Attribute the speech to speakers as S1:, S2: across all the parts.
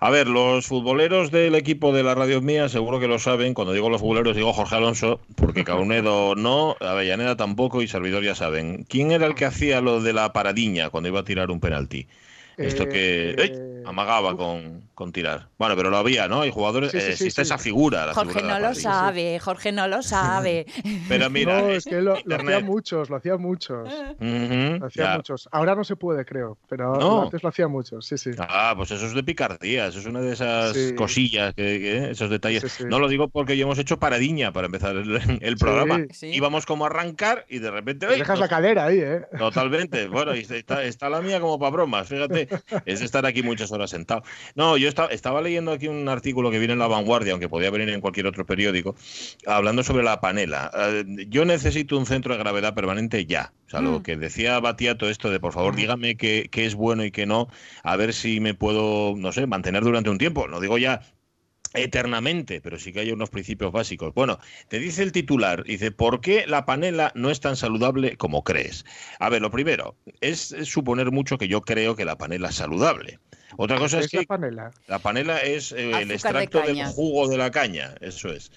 S1: A ver, los futboleros del equipo de la radio mía seguro que lo saben. Cuando digo los futboleros digo Jorge Alonso, porque Caunedo no, Avellaneda tampoco y Servidor ya saben. ¿Quién era el que hacía lo de la paradiña cuando iba a tirar un penalti? Esto que eh, amagaba con, con, tirar. Bueno, pero lo había, ¿no? Hay jugadores. Sí, existe esa figura.
S2: Jorge no lo sabe, Jorge no lo sabe.
S1: pero mira.
S3: No, es que lo, lo hacían muchos, lo hacían muchos. lo hacían muchos. Ahora no se puede, creo, pero antes lo hacían muchos, sí, sí.
S1: Ah, pues eso es de picardía, eso es una de esas cosillas, que, esos detalles. No lo digo porque ya hemos hecho paradiña para empezar el, programa. Íbamos como a arrancar y de repente.
S3: Dejas la cadera ahí, ¿eh?
S1: Totalmente. Bueno, está, está la mía como para bromas, fíjate es estar aquí muchas horas sentado. No, yo estaba, estaba leyendo aquí un artículo que viene en La Vanguardia, aunque podía venir en cualquier otro periódico, hablando sobre la panela. Eh, yo necesito un centro de gravedad permanente ya. O sea, lo mm. que decía Batiato, esto de por favor dígame qué, qué es bueno y qué no, a ver si me puedo, no sé, mantener durante un tiempo. No digo ya eternamente, pero sí que hay unos principios básicos. Bueno, te dice el titular, dice, ¿por qué la panela no es tan saludable como crees? A ver, lo primero, es, suponer mucho que yo creo que la panela es saludable. Otra cosa es, que
S3: la panela?
S1: La panela es eh, el extracto del jugo de la caña, eso es.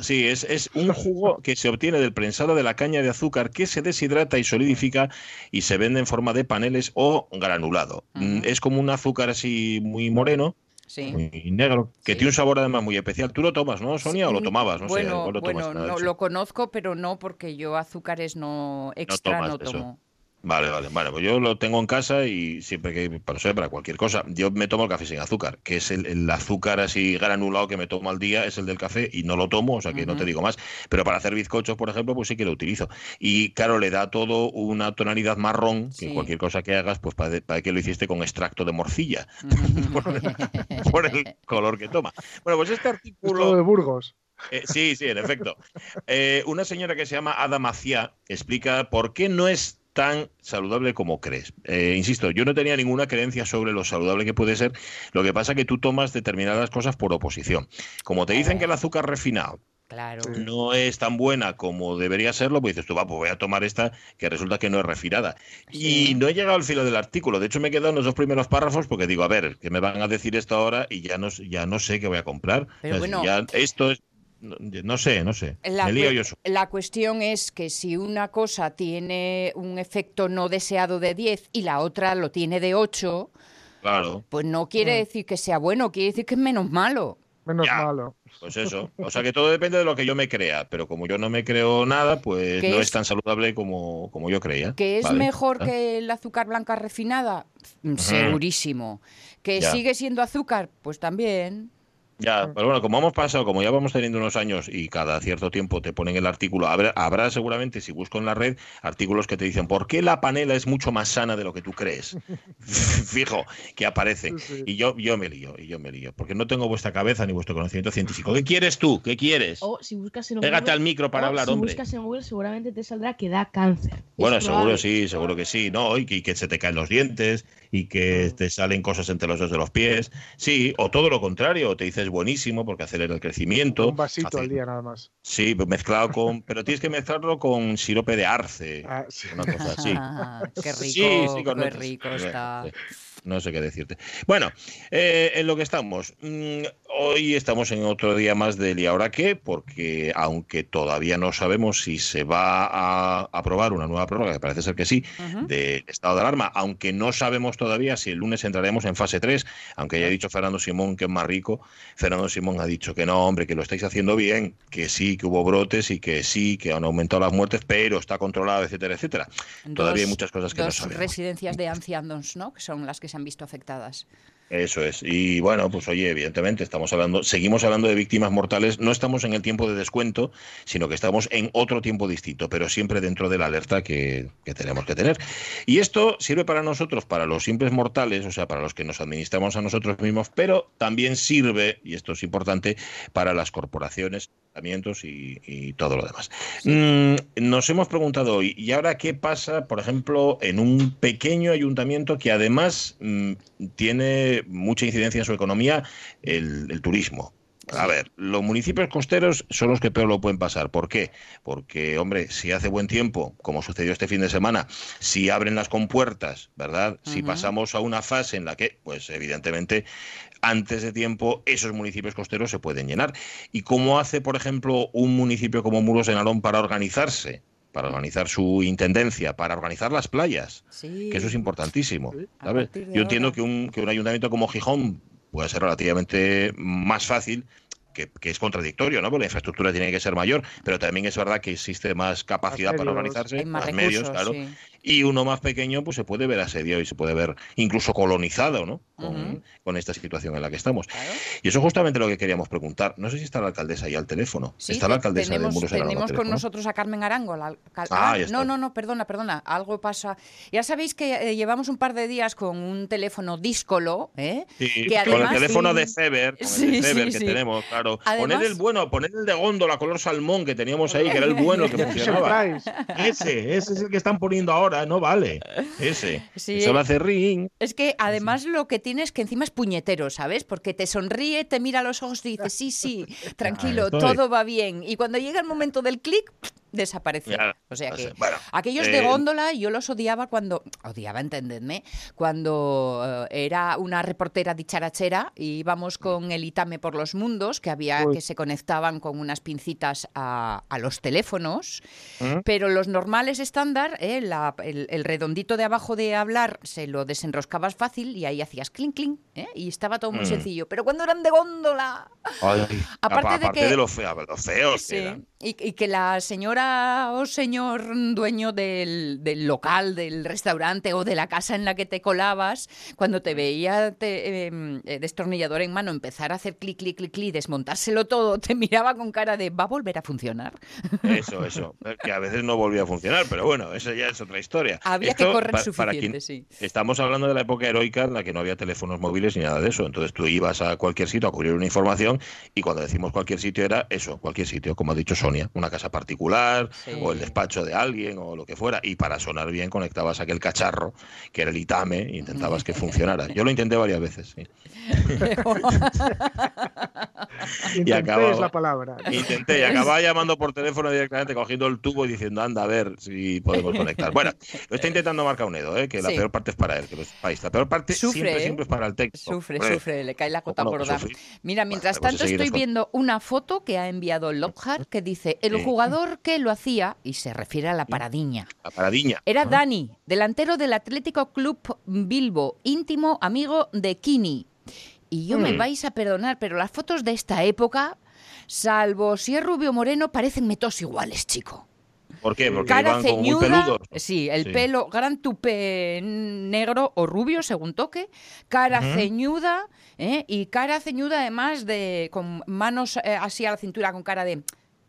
S1: sí, es, es, un jugo que se obtiene del prensado de la caña de azúcar que se deshidrata y solidifica y se vende en forma de paneles o granulado. Mm, es como un azúcar así muy moreno
S2: sí.
S1: muy negro, que tiene un sabor además muy especial. ¿Tú lo tomas, no, Sonia, o lo tomabas? No
S2: bueno,
S1: lo
S2: bueno, no, lo conozco, pero no, porque yo azúcares no extra no, tomo.
S1: Vale, vale, vale, pues yo lo tengo en casa y siempre que, para, para cualquier cosa, yo me tomo el café sin azúcar, que es el, azúcar así granulado que me tomo al día, es el del café y no lo tomo, o sea que no te digo más, pero para hacer bizcochos, por ejemplo, pues sí que lo utilizo. Y claro, le da todo una tonalidad marrón, que cualquier cosa que hagas, pues parece, que lo hiciste con extracto de morcilla, por, el, color que toma. Bueno, pues este artículo...
S3: de Burgos.
S1: Eh, sí, sí, en efecto. Eh, una señora que se llama Ada Maciá explica por qué no es tan saludable como crees. Eh, insisto, yo no tenía ninguna creencia sobre lo saludable que puede ser. Lo que pasa es que tú tomas determinadas cosas por oposición. Como te dicen que el azúcar refinado no es tan buena como debería serlo, pues dices tú, va, pues voy a tomar esta que resulta que no es refinada. Y no he llegado al filo del artículo. De hecho, me he quedado en los dos primeros párrafos porque digo, a ver, que me van a decir esto ahora y ya no, ya no sé qué voy a comprar. ya esto es no sé, no sé.
S2: La, la cuestión es que si una cosa tiene un efecto no deseado de 10 y la otra lo tiene de 8,
S1: claro.
S2: pues no quiere mm. decir que sea bueno, quiere decir que es menos malo.
S3: Menos malo.
S1: Pues eso. O sea que todo depende de lo que yo me crea, pero como yo no me creo nada, pues no es, tan saludable como, como yo creía.
S2: ¿Que es mejor ah. que el azúcar blanca refinada? Segurísimo. ¿Que sigue siendo azúcar? Pues también.
S1: Ya, pero bueno, como hemos pasado, como ya vamos teniendo unos años y cada cierto tiempo te ponen el artículo, habrá, habrá, seguramente, si busco en la red, artículos que te dicen por qué la panela es mucho más sana de lo que tú crees. Fijo, que aparece. Y yo, yo me lío, y yo me lío, porque no tengo vuestra cabeza ni vuestro conocimiento científico. ¿Qué quieres tú? ¿Qué quieres?
S4: O si buscas en
S1: Pégate al micro para hablar,
S4: hombre. Si buscas en Google, seguramente te saldrá que da cáncer.
S1: Bueno, seguro sí, seguro que sí, ¿no? Y que se te caen los dientes, y que te salen cosas entre los dedos de los pies. Sí, o todo lo contrario, te dices buenísimo porque acelera el crecimiento.
S3: Un vasito al día nada más.
S1: Sí, mezclado con. pero tienes que mezclarlo con sirope de arce.
S3: Ah, sí.
S1: Una cosa así.
S2: qué rico, sí, qué rico está
S1: no sé qué decirte. Bueno, eh, en lo que estamos, mm, hoy estamos en otro día más del y ahora qué, porque aunque todavía no sabemos si se va a aprobar una nueva prórroga, que parece ser que sí, de estado de alarma, aunque no sabemos todavía si el lunes entraremos en fase 3, aunque haya dicho Fernando Simón que es más rico, Fernando Simón ha dicho que no, hombre, que lo estáis haciendo bien, que sí, que hubo brotes y que sí, que han aumentado las muertes, pero está controlado, etcétera, etcétera. todavía hay muchas cosas que no sabemos.
S2: residencias de ancianos, ¿no? Que son las que se han visto afectadas.
S1: Eso es. Y bueno, pues oye, evidentemente estamos hablando, seguimos hablando de víctimas mortales, no estamos en el tiempo de descuento, sino que estamos en otro tiempo distinto, pero siempre dentro de la alerta que, que, tenemos que tener. Y esto sirve para nosotros, para los simples mortales, o sea, para los que nos administramos a nosotros mismos, pero también sirve, y esto es importante, para las corporaciones, y, y todo lo demás. Mm, nos hemos preguntado hoy, ¿y ahora qué pasa, por ejemplo, en un pequeño ayuntamiento que además mm, tiene mucha incidencia en su economía, el, turismo? A ver, los municipios costeros son los que peor lo pueden pasar. ¿Por qué? Porque, hombre, si hace buen tiempo, como sucedió este fin de semana, si abren las compuertas, ¿verdad? Si pasamos a una fase en la que, pues evidentemente, antes de tiempo esos municipios costeros se pueden llenar. ¿Y cómo hace, por ejemplo, un municipio como Muros de Narón para organizarse? Para organizar su intendencia, para organizar las playas, que eso es importantísimo. Yo entiendo que un, que un ayuntamiento como Gijón puede ser relativamente más fácil que, es contradictorio, ¿no? Porque la infraestructura tiene que ser mayor, pero también es verdad que existe más capacidad para organizarse, más, medios, claro y uno más pequeño pues se puede ver asediado y se puede ver incluso colonizado ¿no? con, esta situación en la que estamos. Y eso es justamente lo que queríamos preguntar. No sé si está la alcaldesa ahí al teléfono. está la alcaldesa
S2: tenemos,
S1: de Muros
S2: Tenemos con nosotros a Carmen Arango. La ah, ah no, no, no, perdona, perdona. Algo pasa. Ya sabéis que eh, llevamos un par de días con un teléfono díscolo. ¿eh?
S1: con el teléfono de Feber, con el de Feber que tenemos, claro. Además, el bueno, poner el de góndola color salmón que teníamos ahí, que era el bueno que funcionaba. ese, ese es el que están poniendo ahora no vale. Ese. Sí, Eso hace ring.
S2: Es que además lo que tienes que encima es puñetero, ¿sabes? Porque te sonríe, te mira a los ojos y dice, sí, sí, tranquilo, todo va bien. Y cuando llega el momento del clic, desapareció. o sea que aquellos de eh, góndola yo los odiaba cuando, odiaba, entendedme, cuando eh, era una reportera dicharachera y íbamos con el Itame por los mundos, que había que se conectaban con unas pincitas a, los teléfonos, ¿Mm? pero los normales estándar, eh, el, redondito de abajo de hablar se lo desenroscabas fácil y ahí hacías clink clink y estaba todo muy mm. sencillo. Pero cuando eran de góndola,
S1: aparte, de que de los feos,
S2: y que la señora o señor dueño del, local, del restaurante o de la casa en la que te colabas, cuando te veía em, eh, destornillador en mano empezar a hacer clic, clic, clic, clic, desmontárselo todo, te miraba con cara de ¿va a volver a funcionar?
S1: Eso, eso. Que a veces no volvía a funcionar, pero bueno, eso ya es otra historia.
S2: Había que correr suficiente, sí.
S1: Estamos hablando de la época heroica en la que no había teléfonos móviles ni nada de eso. Entonces tú ibas a cualquier sitio a cubrir una información y cuando decimos cualquier sitio era eso, cualquier sitio, como ha dicho Sonia, una casa particular o el despacho de alguien o lo que fuera. Y para sonar bien conectabas aquel cacharro que era el Itame e intentabas que funcionara. Yo lo intenté varias veces.
S3: y acababa, es la palabra.
S1: Intenté y acababa llamando por teléfono directamente, cogiendo el tubo y diciendo, anda, a ver si podemos conectar. Bueno, lo está intentando marcar Unedo, ¿eh? que la peor parte es para él, que los país. La peor parte siempre, ¿eh? siempre es para el técnico.
S2: Sufre, sufre, le cae la cota por dar. Mira, mientras tanto estoy viendo una foto que ha enviado Lockhart que dice, el jugador que lo hacía, y se refiere a la paradiña.
S1: La paradiña.
S2: Era Dani, delantero del Atlético Club Bilbo, íntimo amigo de Kini. Y yo me mm. vais a perdonar, pero las fotos de esta época, salvo si es rubio moreno, parecen metos iguales, chico.
S1: ¿Por qué? Porque Cara ceñuda,
S2: Sí, el pelo, gran tupe negro o rubio, según toque. Cara ceñuda, ¿eh? y cara ceñuda además de con manos eh, así a la cintura, con cara de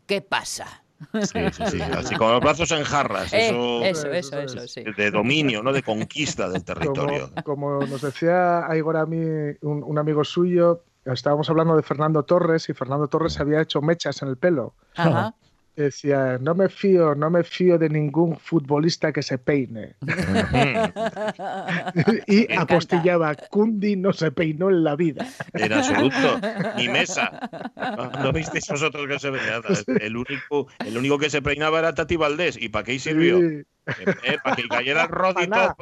S2: ¿qué pasa?
S1: Sí, sí, sí. Así con los brazos en jarras.
S2: Eh, eso, eso, eso, sí.
S1: De dominio, ¿no? De conquista del territorio.
S3: Como, nos decía Igor a mí, un, amigo suyo, estábamos hablando de Fernando Torres y Fernando Torres había hecho mechas en el pelo. Ajá decía, no me fío, no me fío de ningún futbolista que se peine. y apostillaba, Kundi no se peinó en la vida.
S1: En absoluto, ni Mesa. ¿No visteis vosotros que se venía? El único, el único que se peinaba era Tati Valdés. ¿Y para qué sirvió? Eh, eh, para que cayera el rodito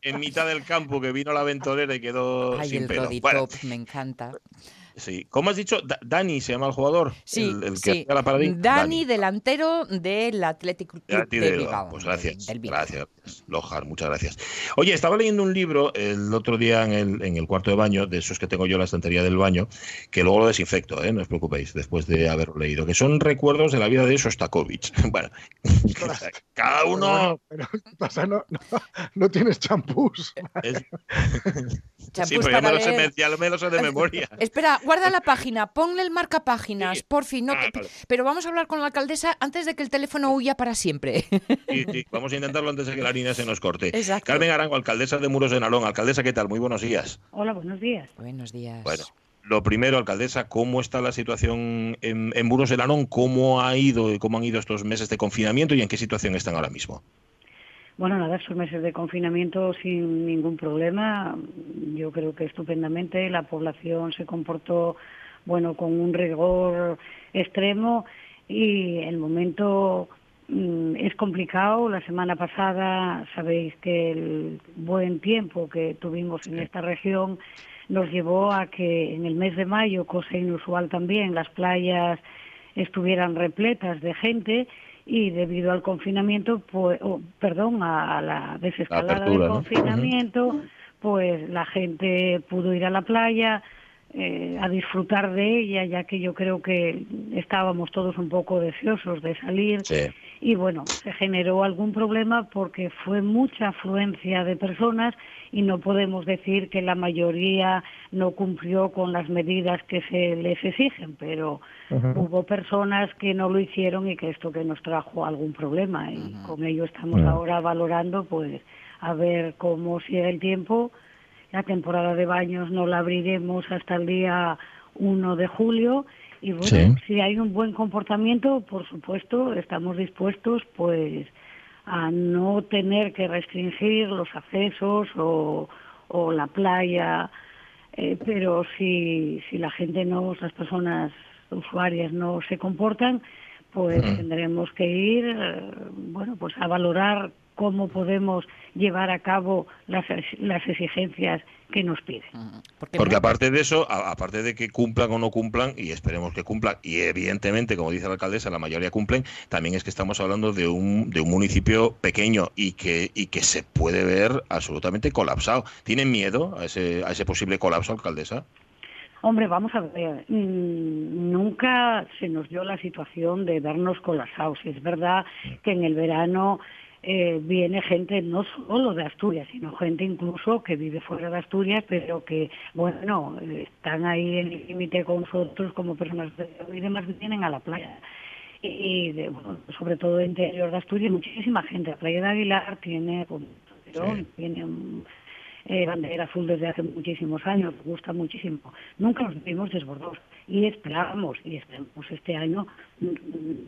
S1: en mitad del campo que vino la ventolera y quedó Ay, sin el pelo.
S2: me encanta.
S1: Sí. ¿Cómo has dicho? Dani se llama el jugador.
S2: Sí, el, que La Dani, delantero del Atlético Club de, Bilbao.
S1: Pues gracias. Gracias, Lojar, muchas gracias. Oye, estaba leyendo un libro el otro día en el, en el cuarto de baño, de esos que tengo yo en la estantería del baño, que luego lo desinfecto, ¿eh? no os preocupéis, después de haberlo leído, que son recuerdos de la vida de Sostakovich. bueno, cada uno...
S3: Pero, pasa, no, no, tienes champús.
S1: sí, pero ya me, lo sé, ya me lo sé de memoria.
S2: Espera, guarda la página, ponle el marca páginas, por fin. No ah, Pero vamos a hablar con la alcaldesa antes de que el teléfono huya para siempre.
S1: Sí, sí, vamos a intentarlo antes de que la línea se nos corte. Carmen Arango, alcaldesa de Muros de Nalón. Alcaldesa, ¿qué tal? Muy buenos días.
S5: Hola, buenos días.
S2: Buenos días.
S1: Bueno, lo primero, alcaldesa, ¿cómo está la situación en, en Muros de Nalón? ¿Cómo ha ido, cómo han ido estos meses de confinamiento y en qué situación están ahora mismo?
S5: Bueno, nada, esos meses de confinamiento sin ningún problema. Yo creo que estupendamente. La población se comportó bueno, con un rigor extremo y el momento mm, es complicado. La semana pasada sabéis que el buen tiempo que tuvimos en esta región nos llevó a que en el mes de mayo, cosa inusual también, las playas estuvieran repletas de gente y debido al confinamiento, pues, perdón, a, la desescalada del confinamiento, pues la gente pudo ir a la playa, eh, a disfrutar de ella, ya que yo creo que estábamos todos un poco deseosos de salir. Y bueno, se generó algún problema porque fue mucha afluencia de personas y no podemos decir que la mayoría no cumplió con las medidas que se les exigen, pero hubo personas que no lo hicieron y que esto que nos trajo algún problema y con ello estamos ahora valorando pues a ver cómo sigue el tiempo. La temporada de baños no la abriremos hasta el día 1 de julio. Y bueno, si hay un buen comportamiento, por supuesto, estamos dispuestos pues a no tener que restringir los accesos o, o la playa, eh, pero si, si la gente no, las personas usuarias no se comportan, pues tendremos que ir, eh, bueno, pues a valorar cómo podemos llevar a cabo las, las exigencias que nos piden.
S1: Porque, aparte de eso, aparte de que cumplan o no cumplan, y esperemos que cumplan, y evidentemente, como dice la alcaldesa, la mayoría cumplen, también es que estamos hablando de un, de un municipio pequeño y que, y que se puede ver absolutamente colapsado. ¿Tienen miedo a ese, a ese posible colapso, alcaldesa?
S5: Hombre, vamos a ver, mm, nunca se nos dio la situación de vernos colapsados. Es verdad que en el verano eh, viene gente no solo de Asturias, sino gente incluso que vive fuera de Asturias, pero que, bueno, están ahí en el límite con nosotros como personas de, y demás vienen a la playa. Y, sobre todo interior de Asturias, muchísima gente. La playa de Aguilar tiene, tiene eh, bandera azul desde hace muchísimos años, gusta muchísimo. Nunca nos vimos desbordados y esperábamos, y esperamos este año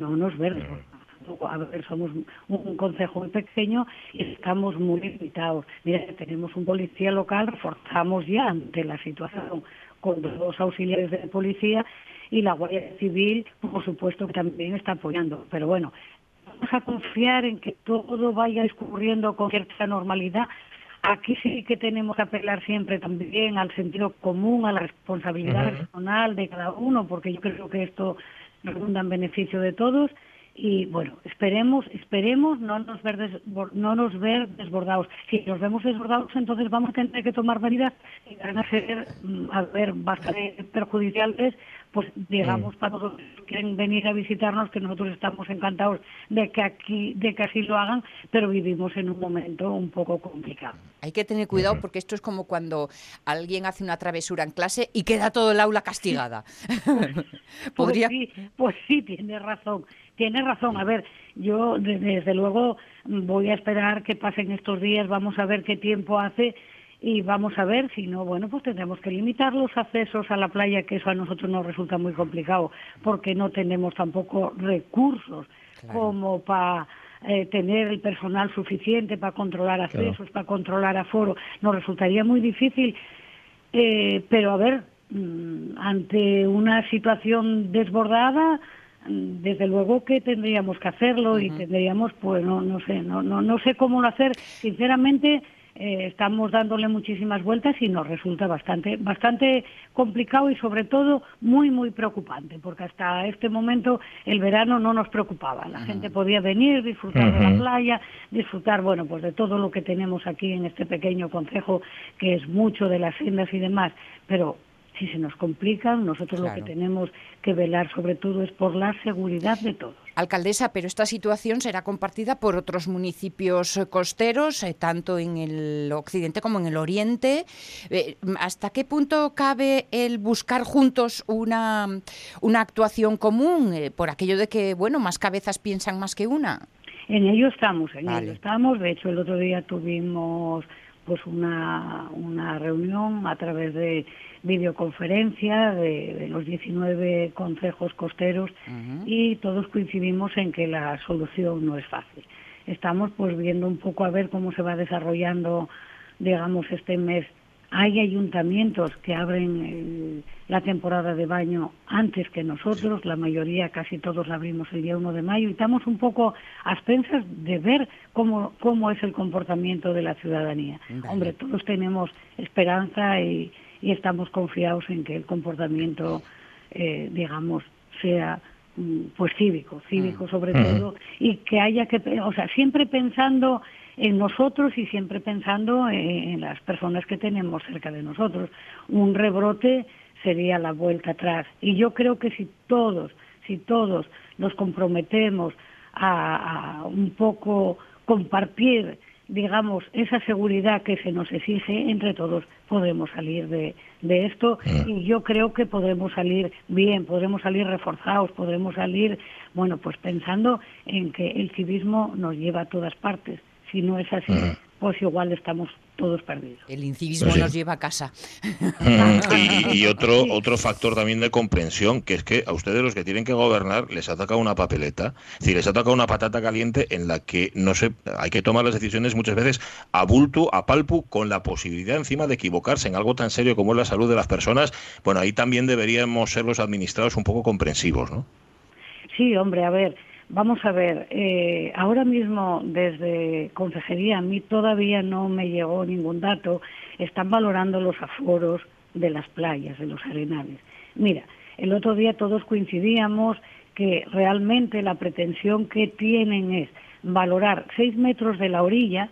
S5: no nos ver desbordados a ver, somos un consejo muy pequeño y estamos muy limitados. Mira, tenemos un policía local, reforzamos ya ante la situación con dos auxiliares de policía y la Guardia Civil, por supuesto, que también está apoyando. Pero bueno, vamos a confiar en que todo vaya discurriendo con cierta normalidad. Aquí sí que tenemos que apelar siempre también al sentido común, a la responsabilidad personal de cada uno, porque yo creo que esto redunda en beneficio de todos y bueno, esperemos, esperemos no nos ver no nos ver desbordados. Si nos vemos desbordados, entonces vamos a tener que tomar medidas que van a ser, mm, a ver, bastante perjudiciales, pues digamos mm. para todos los que quieren venir a visitarnos, que nosotros estamos encantados de que aquí, de que así lo hagan, pero vivimos en un momento un poco complicado.
S2: Hay que tener cuidado porque esto es como cuando alguien hace una travesura en clase y queda todo el aula castigada.
S5: Pues, sí, pues sí, tiene razón tiene razón. A ver, yo desde luego voy a esperar que pasen estos días, vamos a ver qué tiempo hace y vamos a ver si no, bueno, pues tendremos que limitar los accesos a la playa, que eso a nosotros nos resulta muy complicado, porque no tenemos tampoco recursos como para eh, tener el personal suficiente para controlar accesos, para controlar aforo. Nos resultaría muy difícil, eh, pero a ver, mm, ante una situación desbordada, desde luego que tendríamos que hacerlo y tendríamos, pues no, no sé, no, no, no sé cómo lo hacer. Sinceramente, eh, estamos dándole muchísimas vueltas y nos resulta bastante, bastante complicado y sobre todo muy, muy preocupante, porque hasta este momento el verano no nos preocupaba. La gente podía venir, disfrutar de la playa, disfrutar, bueno, pues de todo lo que tenemos aquí en este pequeño concejo, que es mucho de las sendas y demás, pero si se nos complican, nosotros lo que tenemos que velar sobre todo es por la seguridad de todos.
S2: Alcaldesa, pero esta situación será compartida por otros municipios eh, costeros, eh, tanto en el occidente como en el oriente. Eh, ¿Hasta qué punto cabe el buscar juntos una, una actuación común? por aquello de que, bueno, más cabezas piensan más que una.
S5: En ello estamos, en ello estamos. De hecho, el otro día tuvimos pues una, una reunión a través de videoconferencia de, los 19 consejos costeros y todos coincidimos en que la solución no es fácil. Estamos pues viendo un poco a ver cómo se va desarrollando, digamos, este mes Hay ayuntamientos que abren la temporada de baño antes que nosotros, la mayoría, casi todos la abrimos el día 1 de mayo y estamos un poco a expensas de ver cómo, cómo es el comportamiento de la ciudadanía. Hombre, todos tenemos esperanza y, estamos confiados en que el comportamiento, eh, digamos, sea mm, pues cívico, cívico mm. sobre todo, y que haya que, o sea, siempre pensando en nosotros y siempre pensando en, las personas que tenemos cerca de nosotros. Un rebrote sería la vuelta atrás. Y yo creo que si todos, si todos nos comprometemos a, un poco compartir, digamos, esa seguridad que se nos exige, entre todos podemos salir de, de esto mm. y yo creo que podremos salir bien, podremos salir reforzados, podremos salir, bueno, pues pensando en que el civismo nos lleva a todas partes si no es así, pues igual estamos todos perdidos.
S2: El incivismo pues nos lleva a casa.
S1: y, otro, otro factor también de comprensión, que es que a ustedes los que tienen que gobernar les ha tocado una papeleta, es decir, les ha tocado una patata caliente en la que no se, hay que tomar las decisiones muchas veces a bulto, a palpu, con la posibilidad encima de equivocarse en algo tan serio como es la salud de las personas. Bueno, ahí también deberíamos ser los administrados un poco comprensivos, ¿no?
S5: Sí, hombre, a ver, Vamos a ver, eh, ahora mismo desde Consejería a mí todavía no me llegó ningún dato, están valorando los aforos de las playas, de los arenales. Mira, el otro día todos coincidíamos que realmente la pretensión que tienen es valorar seis metros de la orilla,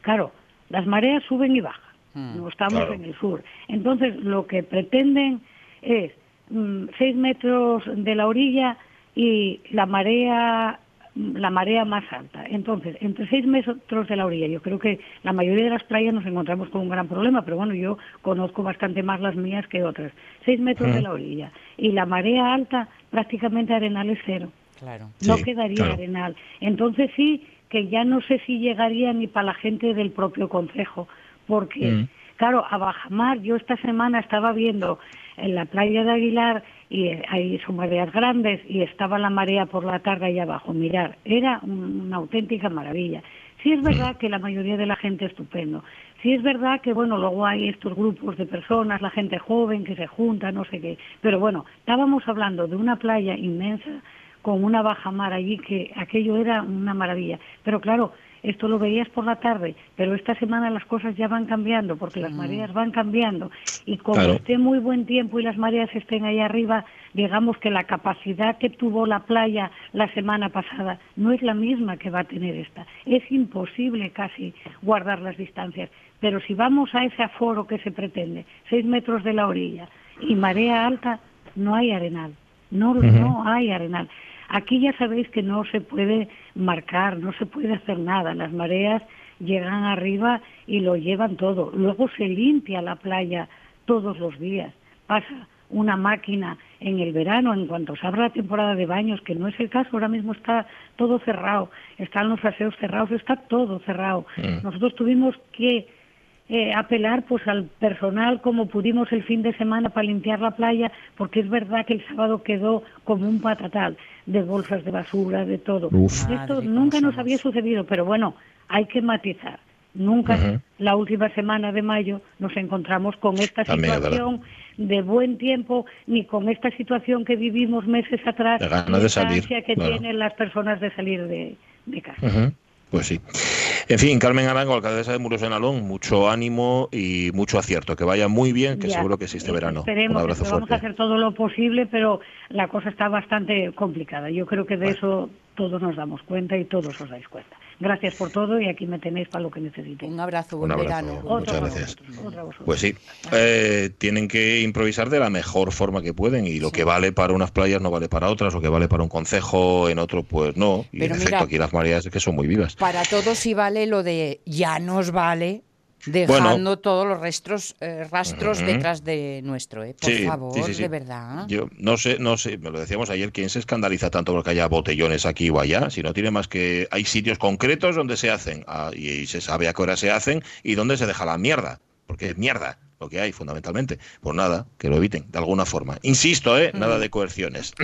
S5: claro, las mareas suben y bajan, hmm, no estamos en el sur. Entonces, lo que pretenden es mm, seis metros de la orilla y la marea la marea más alta. Entonces, entre seis metros de la orilla, yo creo que la mayoría de las playas nos encontramos con un gran problema, pero bueno, yo conozco bastante más las mías que otras. Seis metros de la orilla. Y la marea alta, prácticamente arenal es cero. Claro. No quedaría arenal. Entonces sí, que ya no sé si llegaría ni para la gente del propio consejo, porque, mm. claro, a Bajamar, yo esta semana estaba viendo en la playa de Aguilar y ahí son mareas grandes y estaba la marea por la tarde ahí abajo. Mirar, era una auténtica maravilla. Sí es verdad que la mayoría de la gente estupendo. Sí es verdad que, bueno, luego hay estos grupos de personas, la gente joven que se junta, no sé qué. Pero bueno, estábamos hablando de una playa inmensa con una baja mar allí que aquello era una maravilla. Pero claro, esto lo veías por la tarde, pero esta semana las cosas ya van cambiando porque las mm. mareas van cambiando y como esté muy buen tiempo y las mareas estén ahí arriba, digamos que la capacidad que tuvo la playa la semana pasada no es la misma que va a tener esta. Es imposible casi guardar las distancias, pero si vamos a ese aforo que se pretende, seis metros de la orilla y marea alta, no hay arenal, no, no hay arenal. Aquí ya sabéis que no se puede marcar, no se puede hacer nada. Las mareas llegan arriba y lo llevan todo. Luego se limpia la playa todos los días. Pasa una máquina en el verano, en cuanto se abra la temporada de baños, que no es el caso, ahora mismo está todo cerrado, están los aseos cerrados, está todo cerrado. Mm. Nosotros tuvimos que eh, apelar pues al personal como pudimos el fin de semana para limpiar la playa, porque es verdad que el sábado quedó como un patatal de bolsas de basura, de todo. Esto nunca nos había sucedido, pero bueno, hay que matizar. Nunca la última semana de mayo nos encontramos con esta situación de buen tiempo ni con esta situación que vivimos meses atrás,
S1: la de
S5: que tienen las personas de salir de, casa.
S1: Pues sí. En fin, Carmen Arango, alcaldesa de Muros de Nalón, mucho ánimo y mucho acierto. Que vaya muy bien, que seguro que existe verano.
S5: Un abrazo fuerte. Vamos a hacer todo lo posible, pero la cosa está bastante complicada. Yo creo que de eso todos nos damos cuenta y todos os dais cuenta. Gracias por todo y aquí me tenéis para lo que necesitéis.
S2: Un abrazo, buen verano.
S1: Muchas gracias. Pues sí, eh, tienen que improvisar de la mejor forma que pueden y lo que vale para unas playas no vale para otras, lo que vale para un concejo en otro pues no. Y en efecto aquí las mareas es que son muy vivas.
S2: Para todos sí vale lo de ya nos vale dejando todos los rastros, eh, rastros detrás de nuestro, ¿eh? por favor, de verdad.
S1: Yo no sé, no sé, me lo decíamos ayer, ¿quién se escandaliza tanto porque haya botellones aquí o allá? Si no tiene más que hay sitios concretos donde se hacen ah, y, se sabe a qué hora se hacen y donde se deja la mierda, porque es mierda. Lo que hay fundamentalmente. Pues nada, que lo eviten de alguna forma. Insisto, ¿eh? Nada de coerciones.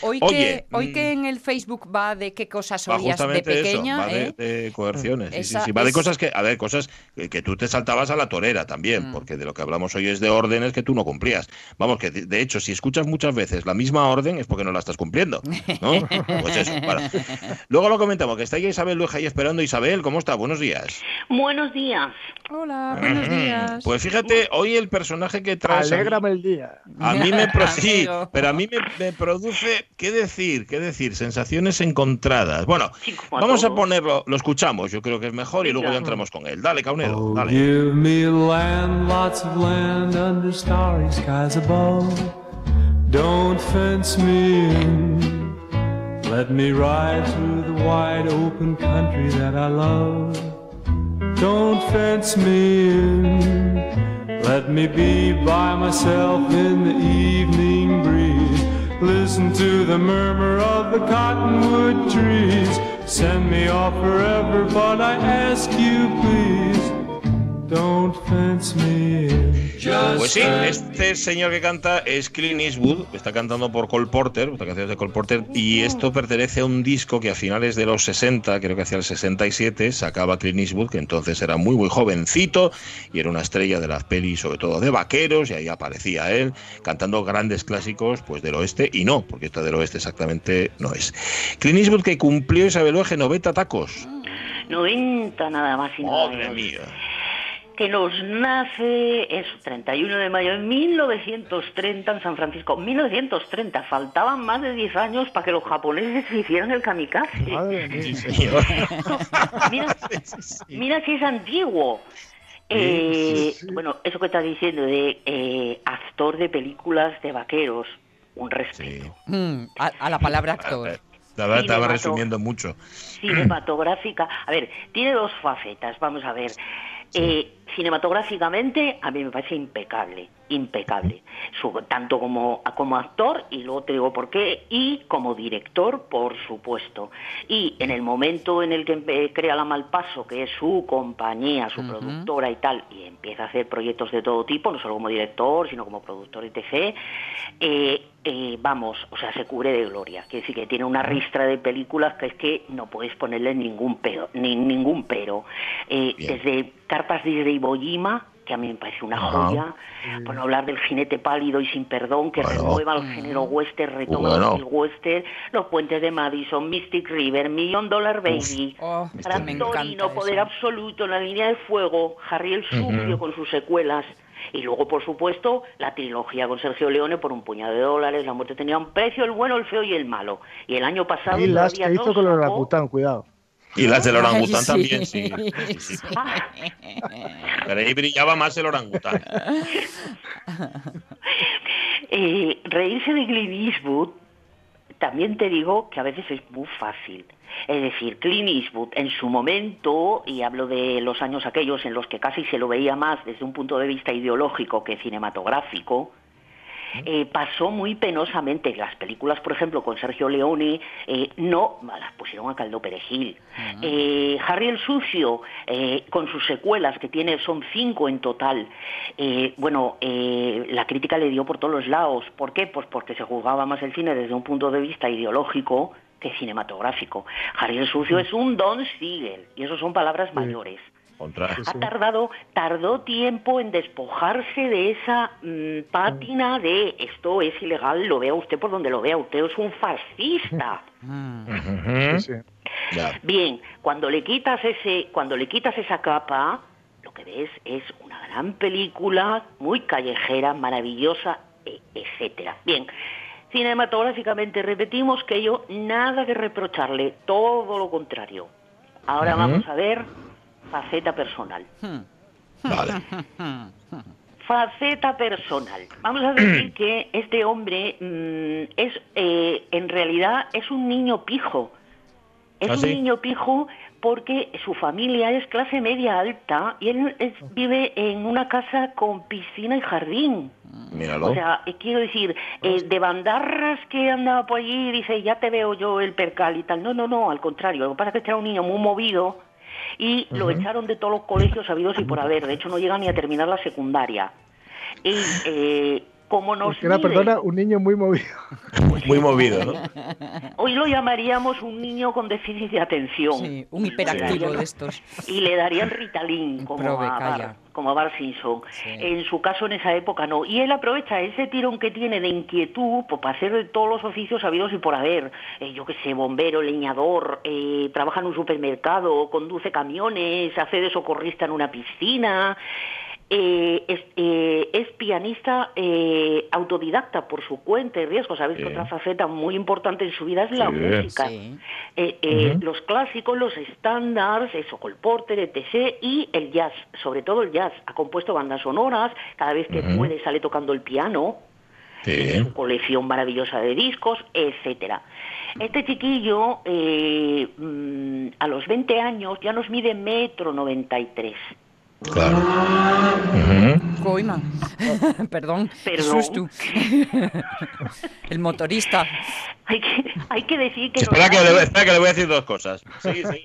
S2: Hoy, que, hoy que en el Facebook va de qué cosas oías de pequeña.
S1: va
S2: ¿eh?
S1: de, coerciones. sí, sí, Va de cosas que, a ver, cosas que, tú te saltabas a la torera también, mm. porque de lo que hablamos hoy es de órdenes que tú no cumplías. Vamos, que de, hecho, si escuchas muchas veces la misma orden es porque no la estás cumpliendo. ¿no? pues eso, para. Luego lo comentamos, que está ahí Isabel Luja ahí esperando. Isabel, ¿cómo está? Buenos días.
S6: Buenos días.
S2: Hola, buenos días.
S1: Pues fíjate, hoy el personaje que traes.
S3: Alégrame el día.
S1: A mí me. sí, pero a mí me, produce. ¿Qué decir? ¿Qué decir? Sensaciones encontradas. Bueno, vamos a ponerlo. Lo escuchamos, yo creo que es mejor, y luego ya entramos con él. Dale, Caunedo, oh, dale. Give me land, lots of land under starry skies above. Don't fence me in. Let me ride through the wide open country that I love. Don't fence me in. Let me be by myself in the evening breeze. Listen to the murmur of the cottonwood trees. Send me off forever, but I ask you please. Don't fence me Pues sí, este señor que canta es Clint Eastwood, está cantando por Cole Porter, esta canción es de Cole Porter, y esto pertenece a un disco que a finales de los 60, creo que hacia el 67, sacaba Clint Eastwood, que entonces era muy, muy jovencito y era una estrella de las pelis, sobre todo de vaqueros, y ahí aparecía él cantando grandes clásicos pues del oeste, y no, porque esto del oeste exactamente no es. Clint Eastwood que cumplió Isabel Oje 90 tacos.
S6: 90 nada más y nada
S1: Madre mía
S6: que nos nace es 31 de mayo de 1930 en San Francisco. 1930, faltaban más de 10 años para que los japoneses se hicieran el kamikaze. mira, si es antiguo. Eh, bueno, eso que estás diciendo de eh, actor de películas de vaqueros, un respeto.
S2: Mm, a, la palabra actor.
S1: La verdad estaba resumiendo mucho.
S6: Cinematográfica. A ver, tiene dos facetas, vamos a ver. Eh, cinematográficamente a mí me parece impecable, impecable, tanto como, como actor, y luego te digo por qué, y como director, por supuesto. Y en el momento en el que crea La Malpaso, que es su compañía, su productora y tal, y empieza a hacer proyectos de todo tipo, no solo como director, sino como productor, etc., eh, eh, vamos, o sea, se cubre de gloria. Quiere decir que tiene una ristra de películas que es que no puedes ponerle ningún pero, ni, ningún pero. Eh, desde Cartas de Iwo Jima, que a mí me parece una joya, por no hablar del jinete pálido y sin perdón, que renueva el género western, retoma el western, los puentes de Madison, Mystic River, Million Dollar Baby, oh, Gran Poder Absoluto, La Línea de Fuego, Harry el Sucio con sus secuelas, y luego, por supuesto, la trilogía con Sergio Leone por un puñado de dólares, La muerte tenía un precio, el bueno, el feo y el malo. Y el año pasado...
S3: Y las que hizo con el orangután, cuidado.
S1: Y las del orangután también, sí. Pero ahí brillaba más el orangután.
S6: Eh, reírse de Clint Eastwood, también te digo que a veces es muy fácil. Es decir, Clint Eastwood en su momento, y hablo de los años aquellos en los que casi se lo veía más desde un punto de vista ideológico que cinematográfico, eh, pasó muy penosamente. Las películas, por ejemplo, con Sergio Leone, eh, no las pusieron a caldo perejil. Eh, Harry el Sucio, con sus secuelas, que tiene, son cinco en total, bueno, la crítica le dio por todos los lados. ¿Por qué? Pues porque se juzgaba más el cine desde un punto de vista ideológico que cinematográfico. Harry el Sucio es un Don Siegel, y eso son palabras mayores. Ha tardado, tardó tiempo en despojarse de esa mm, pátina de esto es ilegal, lo vea usted por donde lo vea, usted es un fascista. Bien, cuando le quitas ese, cuando le quitas esa capa, lo que ves es una gran película, muy callejera, maravillosa, e, etcétera. Bien, cinematográficamente repetimos que yo nada que reprocharle, todo lo contrario. Ahora vamos a ver faceta personal. Hmm.
S1: Vale.
S6: Faceta personal. Vamos a decir que este hombre mm, es, eh, en realidad, es un niño pijo. Es ¿Ah, un niño pijo porque su familia es clase media alta y él vive en una casa con piscina y jardín.
S1: Míralo.
S6: O sea, eh, quiero decir, eh, de bandarras que andaba por allí y dice, ya te veo yo el percal y tal. No, no, no, al contrario. Lo que pasa es que este era un niño muy movido y lo echaron de todos los colegios habidos y por haber. De hecho, no llega ni a terminar la secundaria. Y eh, como nos
S3: era, perdona, un niño muy movido.
S1: muy movido, ¿no?
S6: Hoy lo llamaríamos un niño con déficit de atención.
S2: Sí, un hiperactivo de estos.
S6: Y le darían Ritalin, como, a Bar, como Bar Simpson. En su caso, en esa época, no. Y él aprovecha ese tirón que tiene de inquietud pues, para hacer todos los oficios habidos y por haber. Eh, yo qué sé, bombero, leñador, eh, trabaja en un supermercado, conduce camiones, hace de socorrista en una piscina. Eh, eh, es, pianista eh, autodidacta por su cuenta y riesgo. Sabéis que otra faceta muy importante en su vida es la música. Los clásicos, los estándares, eso, Cole Porter, etc. y el jazz, sobre todo el jazz. Ha compuesto bandas sonoras, cada vez que puede sale tocando el piano. su colección maravillosa de discos, etcétera. Este chiquillo, mm, a los 20 años, ya nos mide metro 93.
S1: Claro.
S2: Coima. Perdón.
S6: Perdón.
S2: El motorista.
S6: Hay que, hay que decir que.
S1: Espera, que le, espera, que le, voy a decir dos cosas. Sí,
S6: sí.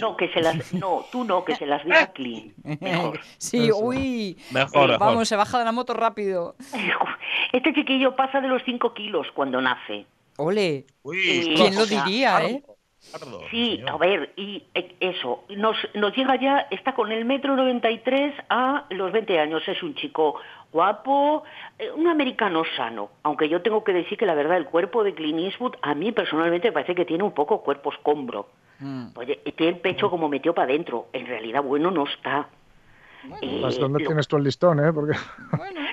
S6: No, que se las, no, tú no, que se las diga Clean.
S2: Mejor. Sí, uy. Mejor, Vamos, se baja de la moto rápido.
S6: Este chiquillo pasa de los 5 kilos cuando nace.
S2: Ole. Uy, ¿Quién lo diría, eh?
S6: Sí, a ver, y eh, eso, nos, nos llega ya, está con el metro 93 a los 20 años, es un chico guapo, eh, un americano sano, aunque yo tengo que decir que la verdad el cuerpo de Clint Eastwood a mí personalmente me parece que tiene un poco cuerpo escombro. Mm. Oye, tiene el pecho como metió para adentro, en realidad bueno no está.
S3: Bueno, eh, ¿Dónde tienes tú el listón, eh? Porque...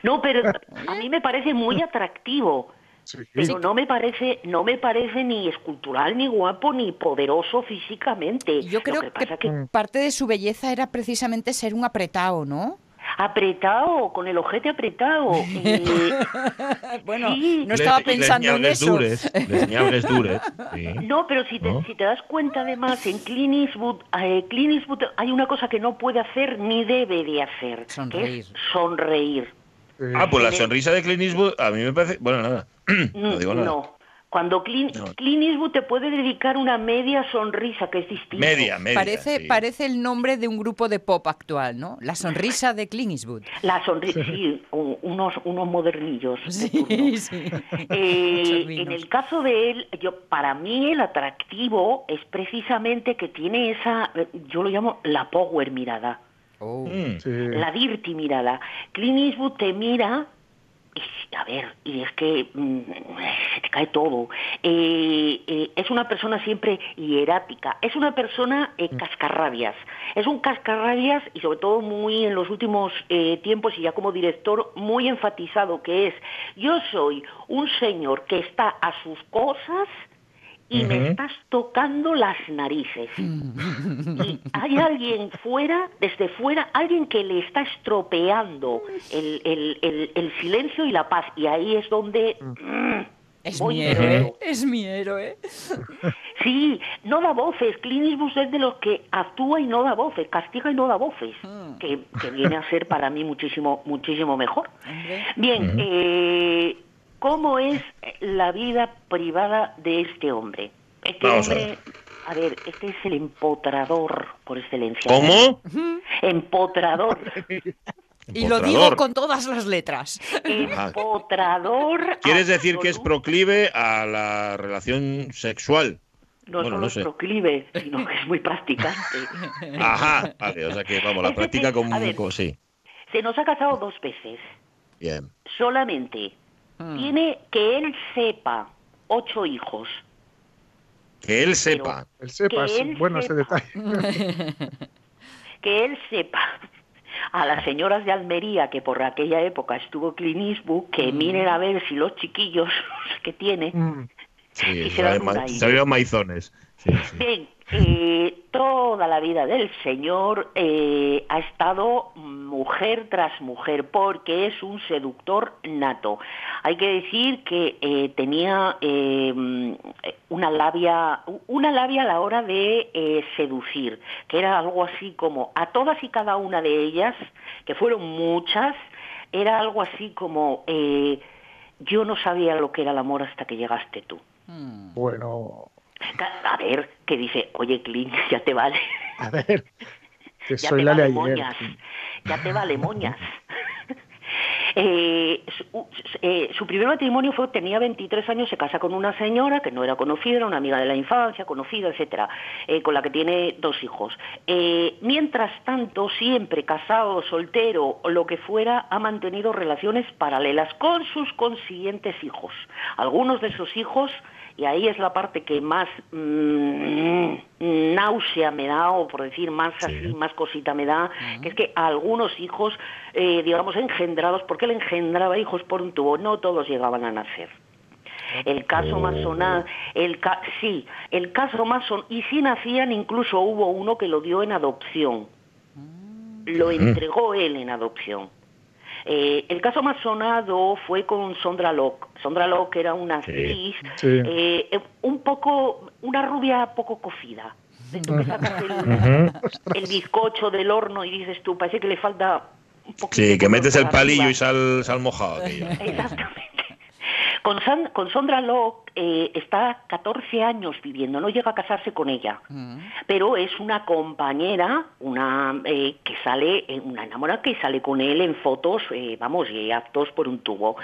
S6: No, pero a mí me parece muy atractivo. Pero no me parece, no me parece ni escultural, ni guapo, ni poderoso físicamente.
S2: Yo creo que, mm. parte de su belleza era precisamente ser un apretado, ¿no?
S6: apretado, con el ojete apretado.
S2: bueno, no estaba pensando en eso.
S1: Dures, dures.
S6: No, pero si te, si te das cuenta además, en Clint Eastwood, eh, Clint Eastwood hay una cosa que no puede hacer ni debe de hacer, sonreír. es sonreír.
S1: Ah, pues la sonrisa de Clint Eastwood a mí me parece... Bueno, nada. no digo nada.
S6: No. Cuando Clint, Eastwood te puede dedicar una media sonrisa, que es distinto.
S1: Media, media.
S2: Parece, parece el nombre de un grupo de pop actual, ¿no? La sonrisa de Clint Eastwood.
S6: La sonrisa, sí, unos, unos modernillos. Sí, sí. Eh, en el caso de él, yo para mí el atractivo es precisamente que tiene esa, yo lo llamo la power mirada. Oh. Mm. La dirty mirada. Clint Eastwood te mira y, a ver, y es que mm, se te cae todo. Eh, eh, es una persona siempre hierática, es una persona eh, mm. cascarrabias, es un cascarrabias y sobre todo muy en los últimos tiempos y ya como director muy enfatizado que es yo soy un señor que está a sus cosas y me estás tocando las narices. y hay alguien fuera, desde fuera, alguien que le está estropeando el, el, el, silencio y la paz. Y ahí es donde...
S2: Mm, es mi héroe, es mi héroe.
S6: Sí, no da voces. Clint Eastwood es de los que actúa y no da voces, castiga y no da voces, mm. que, que, viene a ser para mí muchísimo, muchísimo mejor. Bien, eh, ¿Cómo es la vida privada de este hombre? Este hombre, a ver. este es el empotrador por excelencia.
S1: ¿Cómo?
S6: Empotrador.
S2: Y lo digo con todas las letras.
S6: Empotrador.
S1: ¿Quieres decir que es proclive a la relación sexual?
S6: No solo es proclive, sino que es muy practicante.
S1: Ajá, vale, o sea que vamos, la práctica como sí.
S6: Se nos ha casado dos veces.
S1: Bien.
S6: Solamente Mm. Tiene que él sepa ocho hijos.
S1: Que él sepa.
S3: él sepa, es bueno ese detalle.
S6: que él sepa a las señoras de Almería, que por aquella época estuvo Clinisbu, que mm. miren a ver si los chiquillos que tiene... Mm.
S1: Sí, se, maizones.
S6: Bien, eh, toda la vida del Señor eh, ha estado mujer tras mujer porque es un seductor nato. Hay que decir que eh, tenía una labia, una labia a la hora de seducir, que era algo así como a todas y cada una de ellas, que fueron muchas, era algo así como yo no sabía lo que era el amor hasta que llegaste tú.
S3: Bueno,
S6: a ver, que dice, oye, Clint, ya te vale.
S3: A ver, que soy la de ayer.
S6: Ya te vale moñas. Eh, eh, su, primer matrimonio fue, tenía 23 años, se casa con una señora que no era conocida, era una amiga de la infancia, conocida, etcétera, eh, con la que tiene dos hijos. mientras tanto, siempre casado, soltero o lo que fuera, ha mantenido relaciones paralelas con sus consiguientes hijos. Algunos de esos hijos y ahí es la parte que más mm, náusea me da, o por decir más así, más cosita me da, que es que algunos hijos, eh, digamos, engendrados, porque él engendraba hijos por un tubo, no todos llegaban a nacer. El caso más sonado, el sí, el caso más son y si nacían incluso hubo uno que lo dio en adopción, lo entregó él en adopción. Eh, el caso más sonado fue con Sondra Locke. Sondra Locke era una actriz, eh, eh, un poco, una rubia poco cocida. Tú que sacas el, bizcocho del horno y dices tú, parece que le falta
S1: un poquito. Sí, que metes el palillo y sal, sal mojado.
S6: Exactamente. Con, con Sondra Locke eh, está 14 años viviendo, no llega a casarse con ella, mm. pero es una compañera, una eh, que sale, eh, una enamorada que sale con él en fotos, vamos, y actos por un tubo.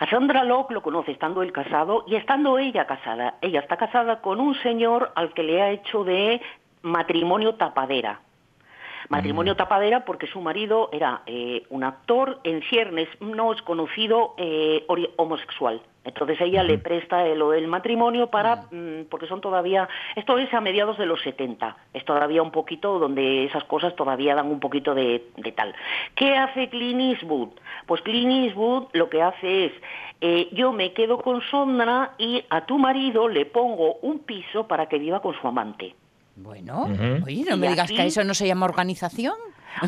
S6: A Sondra Locke lo conoce estando él casado y estando ella casada. Ella está casada con un señor al que le ha hecho de matrimonio tapadera. Matrimonio mm. tapadera porque su marido era un actor en ciernes, no es conocido homosexual. Entonces ella le presta el, el matrimonio para, mm, porque son todavía, esto es a mediados de los 70, es todavía un poquito donde esas cosas todavía dan un poquito de, tal. ¿Qué hace Clint Eastwood? Pues Clint Eastwood lo que hace es, eh, yo me quedo con Sondra y a tu marido le pongo un piso para que viva con su amante.
S2: Bueno, oye, no me digas que eso no se llama organización.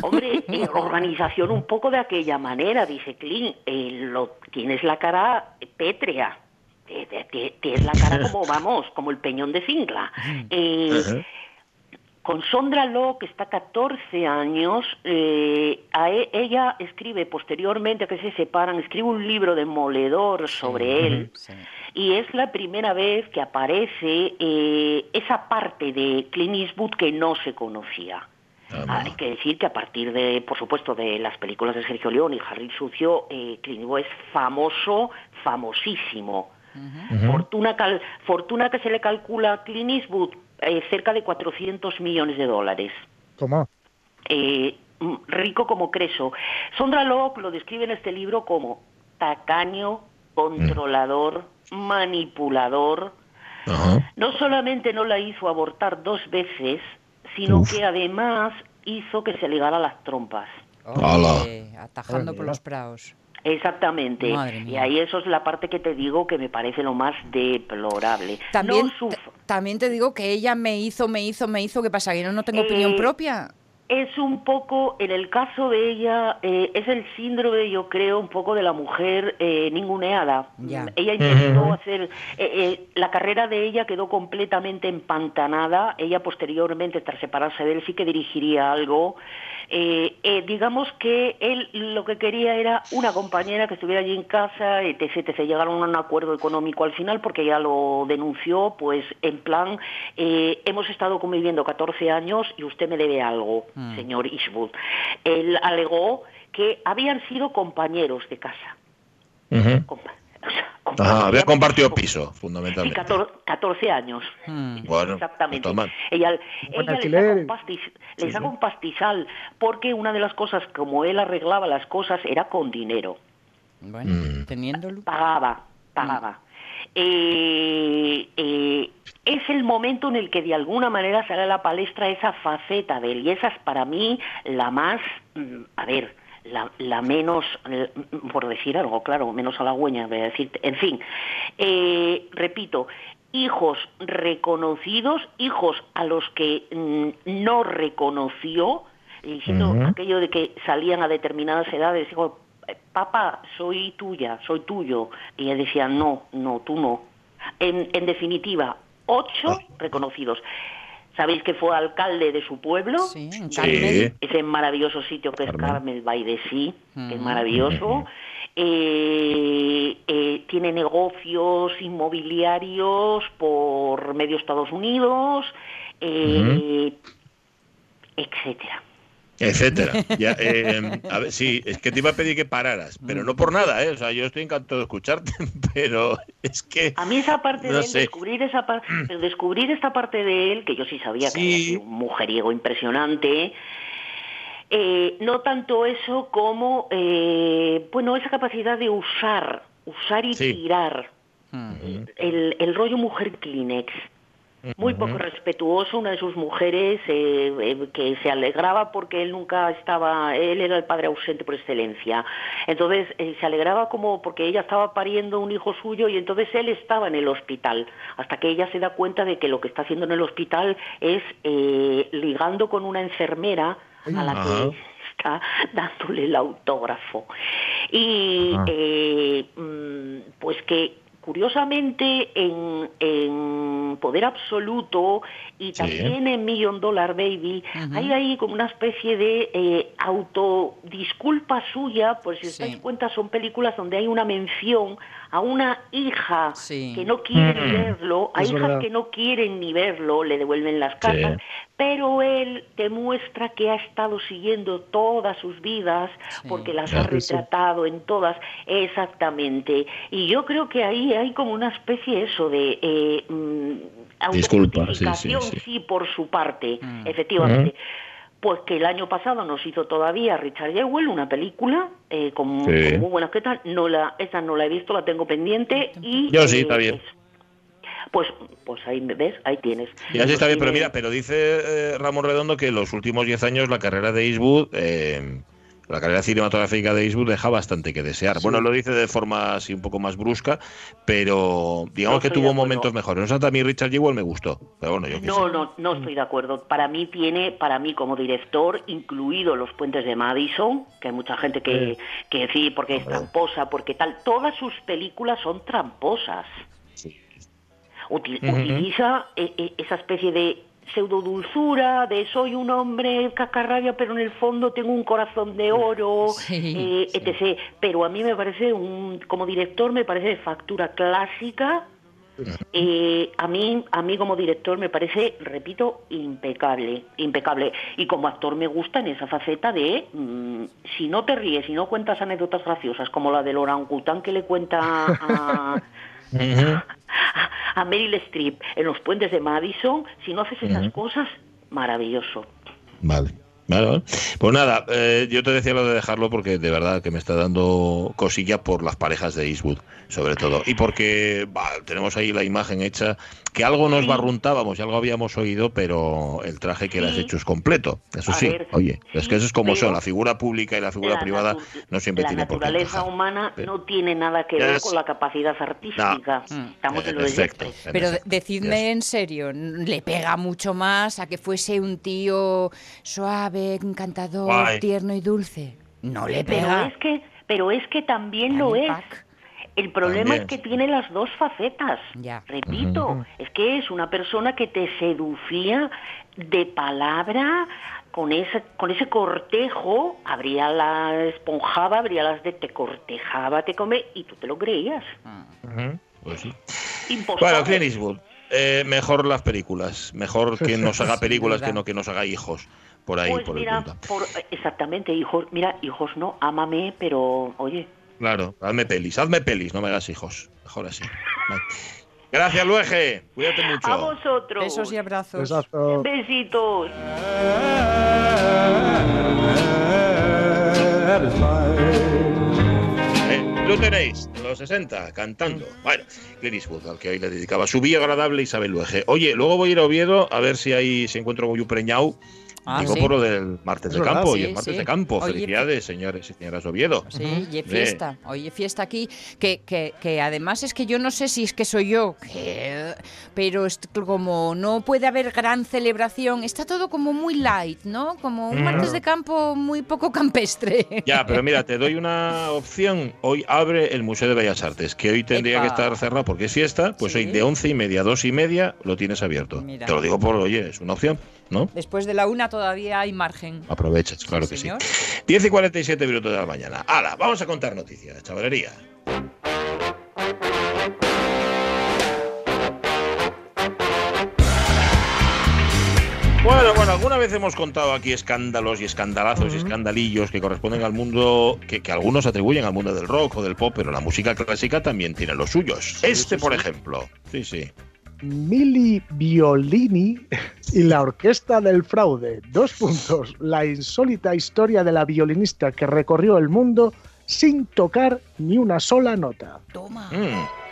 S6: Hombre, eh, organización un poco de aquella manera, dice Clint, eh, lo, tienes la cara pétrea, tienes la cara como, vamos, como el peñón de Cingla. Eh, con Sondra que está 14 años, a e, ella escribe posteriormente, que se separan, escribe un libro demoledor sobre él. Y es la primera vez que aparece esa parte de Clint Eastwood que no se conocía. Ah, hay que decir que a partir de, por supuesto, de las películas de Sergio León y Harry Sucio, eh, Clint Eastwood es famoso, famosísimo. fortuna, fortuna que se le calcula a Clint Eastwood, eh, cerca de 400 millones de dólares.
S3: ¿Cómo?
S6: Eh, rico como Creso. Sondra Locke lo describe en este libro como tacaño, controlador, manipulador. No solamente no la hizo abortar dos veces, sino que además hizo que se ligara las trompas.
S2: atajando por los praos.
S6: Exactamente. Y ahí eso es la parte que te digo que me parece lo más deplorable.
S2: También, también te digo que ella me hizo, me hizo, me hizo. ¿Qué pasa? ¿Que no, tengo opinión eh, propia?
S6: Es un poco, en el caso de ella, eh, es el síndrome, yo creo, un poco de la mujer eh, ninguneada. Ella intentó hacer, eh, eh, la carrera de ella quedó completamente empantanada. Ella posteriormente, tras separarse de él, sí que dirigiría algo. Eh, eh, digamos que él lo que quería era una compañera que estuviera allí en casa, etc, etc. Llegaron a un acuerdo económico al final porque ya lo denunció, pues en plan, eh, hemos estado conviviendo 14 años y usted me debe algo, mm. señor Eastwood. Él alegó que habían sido compañeros de casa.
S1: Había compartido piso, fundamentalmente.
S6: 14, años. Hmm. Bueno, Exactamente. Ella, le sacó un, pastizal, porque una de las cosas, como él arreglaba las cosas, era con dinero.
S2: Bueno, mm. teniéndolo.
S6: Pagaba, pagaba. Eh, eh, es el momento en el que de alguna manera sale a la palestra esa faceta de él, y esa es para mí la más, mm, a ver, la, menos, por decir algo, claro, menos halagüeña, voy a decir, en fin, eh, repito, hijos reconocidos, hijos a los que mm, no reconoció, diciendo aquello de que salían a determinadas edades, digo, papá, soy tuya, soy tuyo, y ella decía, no, no, tú no. En, en definitiva, ocho reconocidos. ¿Sabéis que fue alcalde de su pueblo?
S2: Sí, en Carmel.
S6: Ese maravilloso sitio que es Carmel by the Sea, que es maravilloso. Eh, eh, tiene negocios inmobiliarios por medio Estados Unidos, eh, etcétera.
S1: Etcétera. Eh, a ver, sí, es que te iba a pedir que pararas, pero no por nada, ¿eh? O sea, yo estoy encantado de escucharte, pero es que...
S6: A mí esa parte de él, descubrir, esa descubrir esta parte de él, que yo sí sabía que era un mujeriego impresionante, eh, no tanto eso como, eh, bueno, esa capacidad de usar, usar y tirar. el, el rollo mujer Kleenex muy poco respetuoso, una de sus mujeres eh, eh, que se alegraba porque él nunca estaba, él era el padre ausente por excelencia. Entonces eh, se alegraba como porque ella estaba pariendo un hijo suyo y entonces él estaba en el hospital, hasta que ella se da cuenta de que lo que está haciendo en el hospital es ligando con una enfermera a la que está dándole el autógrafo. Y mm, pues que curiosamente en, Poder Absoluto y también en Million Dollar Baby hay ahí como una especie de eh, autodisculpa suya, pues si os dais cuenta son películas donde hay una mención a una hija que no quiere ni verlo, a hijas que no quieren ni verlo, le devuelven las cartas, pero él demuestra que ha estado siguiendo todas sus vidas porque las ha retratado en todas. Exactamente. Y yo creo que ahí hay como una especie eso de eh, mm,
S1: Disculpa,
S6: sí, por su parte, mm. efectivamente. Pues que el año pasado nos hizo todavía Richard Jewell una película eh, con, muy buenas que no la esa no la he visto la tengo pendiente y
S1: yo sí está bien.
S6: pues pues ahí ves ahí tienes.
S1: Ya sí está bien pero mira pero dice eh, Ramón Redondo que los últimos 10 años la carrera de Eastwood eh, la carrera cinematográfica de Eastwood deja bastante que desear. Bueno, lo dice de forma así un poco más brusca, pero digamos que tuvo momentos mejores. No a mí Richard Jewell me gustó, pero bueno, yo
S6: No, no, no estoy de acuerdo. Para mí tiene, para mí como director, incluido Los Puentes de Madison, que hay mucha gente que, que sí, porque es tramposa, porque tal, todas sus películas son tramposas. Utiliza eh, eh, esa especie de pseudo dulzura de soy un hombre cacarrabia pero en el fondo tengo un corazón de oro eh, etc. Pero a mí me parece un como director me parece de factura clásica. Eh, a mí a mí como director me parece repito impecable impecable. Y como actor me gusta en esa faceta de mm, si no te ríes si no cuentas anécdotas graciosas como la del orangután que le cuenta a a Meryl Streep en los puentes de Madison, si no haces esas cosas, maravilloso.
S1: Vale. Vale, Pues nada, eh, yo te decía lo de dejarlo porque de verdad que me está dando cosilla por las parejas de Eastwood, sobre todo. Y porque tenemos ahí la imagen hecha, que algo nos barruntábamos y algo habíamos oído, pero el traje que le has hecho es completo. Eso sí, oye, es que eso es como son, la figura pública y la figura privada no siempre tiene por qué.
S6: La naturaleza humana no tiene nada que ver con la capacidad artística. Estamos en lo
S2: Perfecto, Pero decidme en serio, ¿le pega mucho más a que fuese un tío suave? Encantador, tierno y dulce. No le pega.
S6: Pero es que, pero es que también lo es. El problema es que tiene las dos facetas. Ya. Repito, es que es una persona que te seducía de palabra, con ese, con ese cortejo, abría la esponjaba, abría las de te cortejaba, te come, y tú te lo creías.
S1: Pues sí. Bueno, Clint Eastwood. Eh, mejor las películas, mejor que nos haga películas que no que nos haga hijos por ahí, pues por
S6: mira, exactamente, hijos, mira, hijos no, ámame, pero oye.
S1: Claro, hazme pelis, hazme pelis, no me hagas hijos, mejor así. Gracias, Luege, cuídate mucho.
S6: A vosotros.
S2: Besos y abrazos.
S6: Besitos.
S1: Eh, lo tenéis, los 60, cantando. Bueno, Clint Eastwood, al que hoy le dedicaba su vida agradable Isabel Luege. Oye, luego voy a ir a Oviedo a ver si ahí se encuentro con Preñau Ah, Digo por lo del martes de campo y el martes de campo. Felicidades, señores y señoras Oviedo.
S2: Sí, y fiesta. Oye, fiesta aquí. Que, que, que, además es que yo no sé si es que soy yo, pero como no puede haber gran celebración, está todo como muy light, ¿no? Como un martes de campo muy poco campestre.
S1: Ya, pero mira, te doy una opción. Hoy abre el Museo de Bellas Artes, que hoy tendría que estar cerrado porque es fiesta. Pues hoy de once y media a dos y media lo tienes abierto. Te lo digo por, oye, es una opción. ¿No?
S2: Después de la una todavía hay margen.
S1: Aprovechas, claro que sí. 10 y 47 minutos de la mañana. ¡Hala! Vamos a contar noticias, chavalería. Bueno, bueno, alguna vez hemos contado aquí escándalos y escandalazos y escandalillos que corresponden al mundo, que, algunos atribuyen al mundo del rock o del pop, pero la música clásica también tiene los suyos. este, por ejemplo. Sí, sí.
S3: Mili Violini y la Orquesta del Fraude. Dos puntos. La insólita historia de la violinista que recorrió el mundo sin tocar ni una sola nota.
S2: Toma. Mm.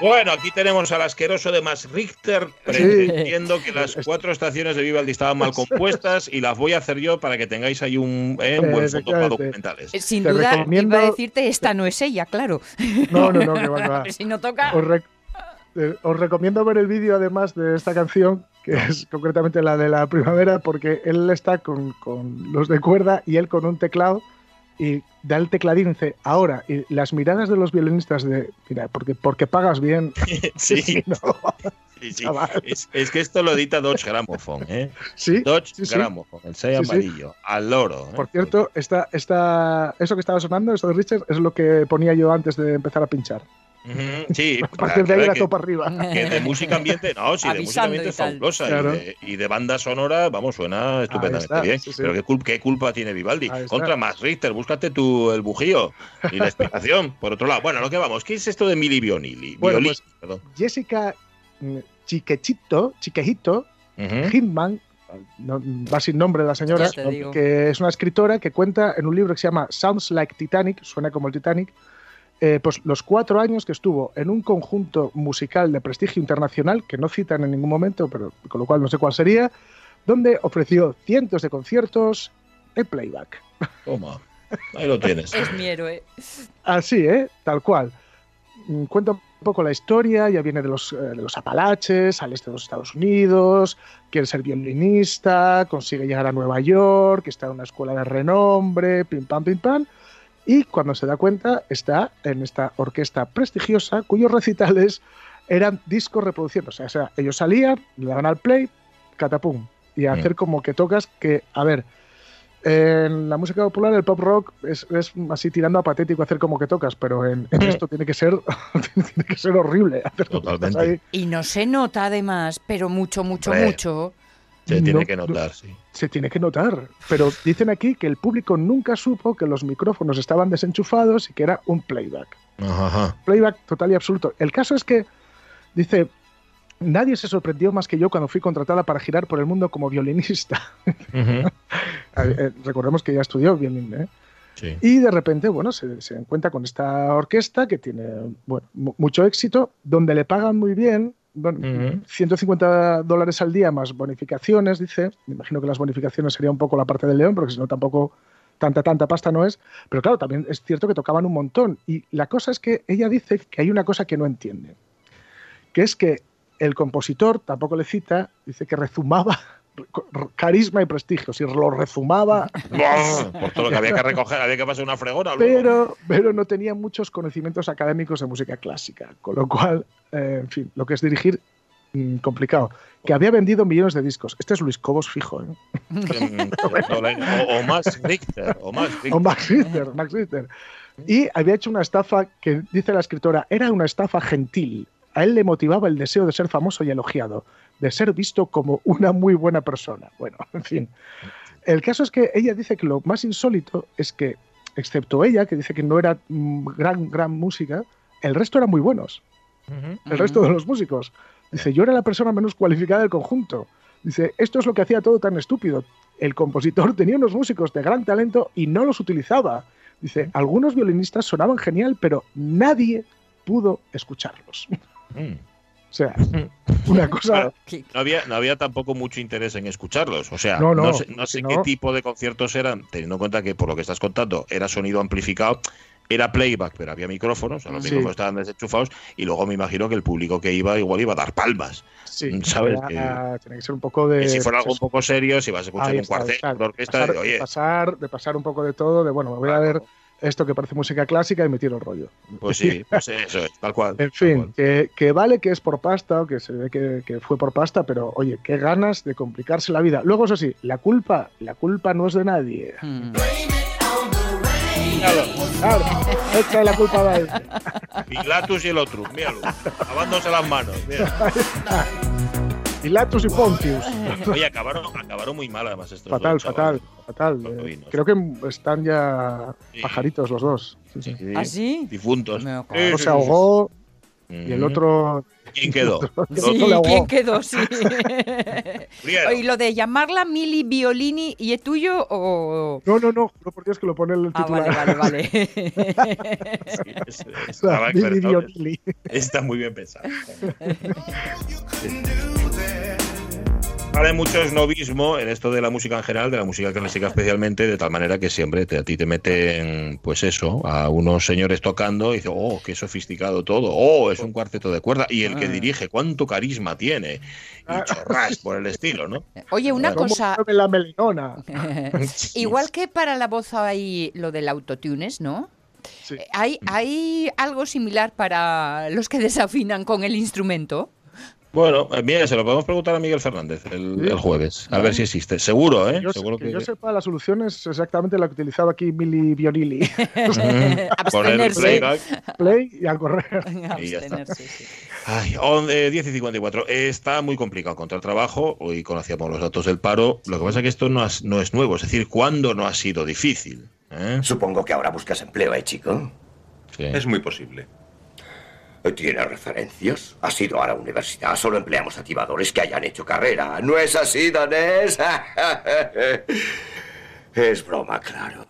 S1: Bueno, aquí tenemos al asqueroso de Max Richter pretendiendo que las cuatro estaciones de Vivaldi estaban mal compuestas y las voy a hacer yo para que tengáis ahí un, eh, buen fondo para documentales.
S2: Eh, sin duda, iba a decirte, esta no es ella, claro.
S3: No, no, no, que va,
S2: si no toca...
S3: Eh, os, recomiendo ver el vídeo además de esta canción, que es concretamente la de la primavera, porque él está con, con los de cuerda y él con un teclado y da el tecladín y dice, ahora, y las miradas de los violinistas de, mira, porque, porque pagas bien.
S1: sí. sí, sí. Es, que esto lo edita Dodge Gramophone, ¿eh?
S3: Sí.
S1: Dodge Gramophone, el 6 amarillo, al loro.
S3: ¿eh? Por cierto, esta, esta, eso que estaba sonando, esto de Richard, es lo que ponía yo antes de empezar a pinchar.
S1: Sí,
S3: a partir de ahí la topa arriba.
S1: Que de música ambiente, no, sí, de música ambiente es fabulosa. Y, de, banda sonora, vamos, suena estupendamente bien. Pero ¿qué, culpa tiene Vivaldi? Contra más Richter, búscate tú el bujío y la explicación. Por otro lado, bueno, lo que vamos, ¿qué es esto de Mili Bionili?
S3: Bueno, pues, Jessica mm, Chiquechito, Chiquejito, Hitman, va sin nombre la señora, que es una escritora que cuenta en un libro que se llama Sounds Like Titanic, suena como el Titanic, eh, pues los cuatro años que estuvo en un conjunto musical de prestigio internacional, que no citan en ningún momento, pero con lo cual no sé cuál sería, donde ofreció cientos de conciertos en playback.
S1: Toma, ahí lo tienes.
S2: es mi héroe.
S3: Así, ¿eh? Tal cual. Mm, cuenta un poco la historia, ya viene de los, eh, de los Apalaches, al este de los Estados Unidos, quiere ser violinista, consigue llegar a Nueva York, está en una escuela de renombre, pim pam, pim pam y cuando se da cuenta está en esta orquesta prestigiosa cuyos recitales eran discos reproduciendo. O sea, ellos salían, le daban al play, catapum, y a hacer como que tocas que, a ver, en la música popular el pop rock es, así tirando a patético hacer como que tocas, pero en, esto tiene que ser tiene que ser horrible.
S1: Totalmente.
S2: Y no se nota además, pero mucho, mucho, mucho.
S1: Se tiene que notar, sí.
S3: Se tiene que notar. Pero dicen aquí que el público nunca supo que los micrófonos estaban desenchufados y que era un playback. Playback total y absoluto. El caso es que, dice, nadie se sorprendió más que yo cuando fui contratada para girar por el mundo como violinista. Eh, recordemos que ya estudió violín, ¿eh? Sí. Y de repente, bueno, se, se, encuentra con esta orquesta que tiene bueno, mucho éxito, donde le pagan muy bien, bueno, 150 dólares al día más bonificaciones, dice. Me imagino que las bonificaciones sería un poco la parte del león, porque si no tampoco tanta, tanta pasta no es. Pero claro, también es cierto que tocaban un montón. Y la cosa es que ella dice que hay una cosa que no entiende, que es que el compositor, tampoco le cita, dice que rezumaba carisma y prestigio. Si lo rezumaba.
S1: Por todo lo que había que recoger, había que pasar una fregona.
S3: Pero, pero no tenía muchos conocimientos académicos de música clásica. Con lo cual, eh, en fin, lo que es dirigir, mm, complicado. Que había vendido millones de discos. Este es Luis Cobos fijo. ¿eh?
S1: o, Max Richter. O Max Richter.
S3: O Max Richter, Max Richter. Y había hecho una estafa que, dice la escritora, era una estafa gentil. A él le motivaba el deseo de ser famoso y elogiado de ser visto como una muy buena persona. Bueno, en fin. El caso es que ella dice que lo más insólito es que, excepto ella, que dice que no era mm, gran, gran música, el resto eran muy buenos. El resto de los músicos. Dice, yo era la persona menos cualificada del conjunto. Dice, esto es lo que hacía todo tan estúpido. El compositor tenía unos músicos de gran talento y no los utilizaba. Dice, algunos violinistas sonaban genial, pero nadie pudo escucharlos. Mm. O sea, una cosa.
S1: No había, no había tampoco mucho interés en escucharlos. O sea, no, sé, qué tipo de conciertos eran, teniendo en cuenta que por lo que estás contando era sonido amplificado. Era playback, pero había micrófonos, los micrófonos estaban desenchufados y luego me imagino que el público que iba igual iba a dar palmas.
S3: Sí, ¿sabes? Tiene que ser un poco de.
S1: si fuera algo un poco serio, si vas a escuchar un cuarteto de orquesta,
S3: de,
S1: oye.
S3: pasar, de pasar un poco de todo, de bueno, me voy a ver esto que parece música clásica y me tiro el rollo.
S1: Pues sí, pues eso es, tal cual.
S3: En fin, Que, vale que es por pasta o que se ve que, fue por pasta, pero oye, qué ganas de complicarse la vida. Luego, eso sí, la culpa, la culpa no es de nadie. Hmm. Claro, echa la culpa a él.
S1: Pilatus y el otro, míralo. Lavándose las manos. Mira.
S3: Pilatus y Pontius.
S1: Oye, acabaron, acabaron muy mal además estos
S3: Fatal,
S1: dos,
S3: fatal, fatal. Eh, creo que están ya pajaritos los dos.
S2: Sí, ¿Ah, sí?
S1: Difuntos.
S3: Uno se ahogó y el otro
S1: ¿Quién quedó?
S2: Sí, ¿quién quedó? Sí. ¿Y lo de llamarla Mili Violini y es tuyo o...?
S3: No, no, no, no por Dios que lo pone el titular.
S2: Ah, vale, vale, vale.
S1: sí, es, es, Mili Violini. Está muy bien pensado. Ahora hay mucho esnovismo en esto de la música en general, de la música clásica especialmente, de tal manera que siempre te, a ti te meten, pues eso, a unos señores tocando y dices, oh, qué sofisticado todo, oh, es un cuarteto de cuerda, y el que ah. dirige, cuánto carisma tiene, y ah. chorras por el estilo, ¿no?
S2: Oye, una cosa...
S3: la melinona?
S2: Igual que para la voz hay lo del autotunes, ¿no? Sí. ¿Hay, ¿Hay algo similar para los que desafinan con el instrumento?
S1: Bueno, eh, mira, se lo podemos preguntar a Miguel Fernández el, jueves, a ver si existe. Seguro, ¿eh?
S3: Yo,
S1: Seguro
S3: que, yo sepa, la solución es exactamente la que utilizaba aquí Mili Bionili.
S2: Poner
S3: play, play y a correr.
S1: y ya está. Ay, 10 y 54. Está muy complicado encontrar trabajo. Hoy conocíamos los datos del paro. Lo que pasa es que esto no, no es nuevo. Es decir, ¿cuándo no ha sido difícil?
S7: ¿Eh? Supongo que ahora buscas empleo, ¿eh, chico?
S1: Sí.
S8: Es muy posible.
S7: ¿Tiene referencias? ¿Ha sido a la universidad? Solo empleamos activadores que hayan hecho carrera. ¿No es así, Danés? es broma, claro.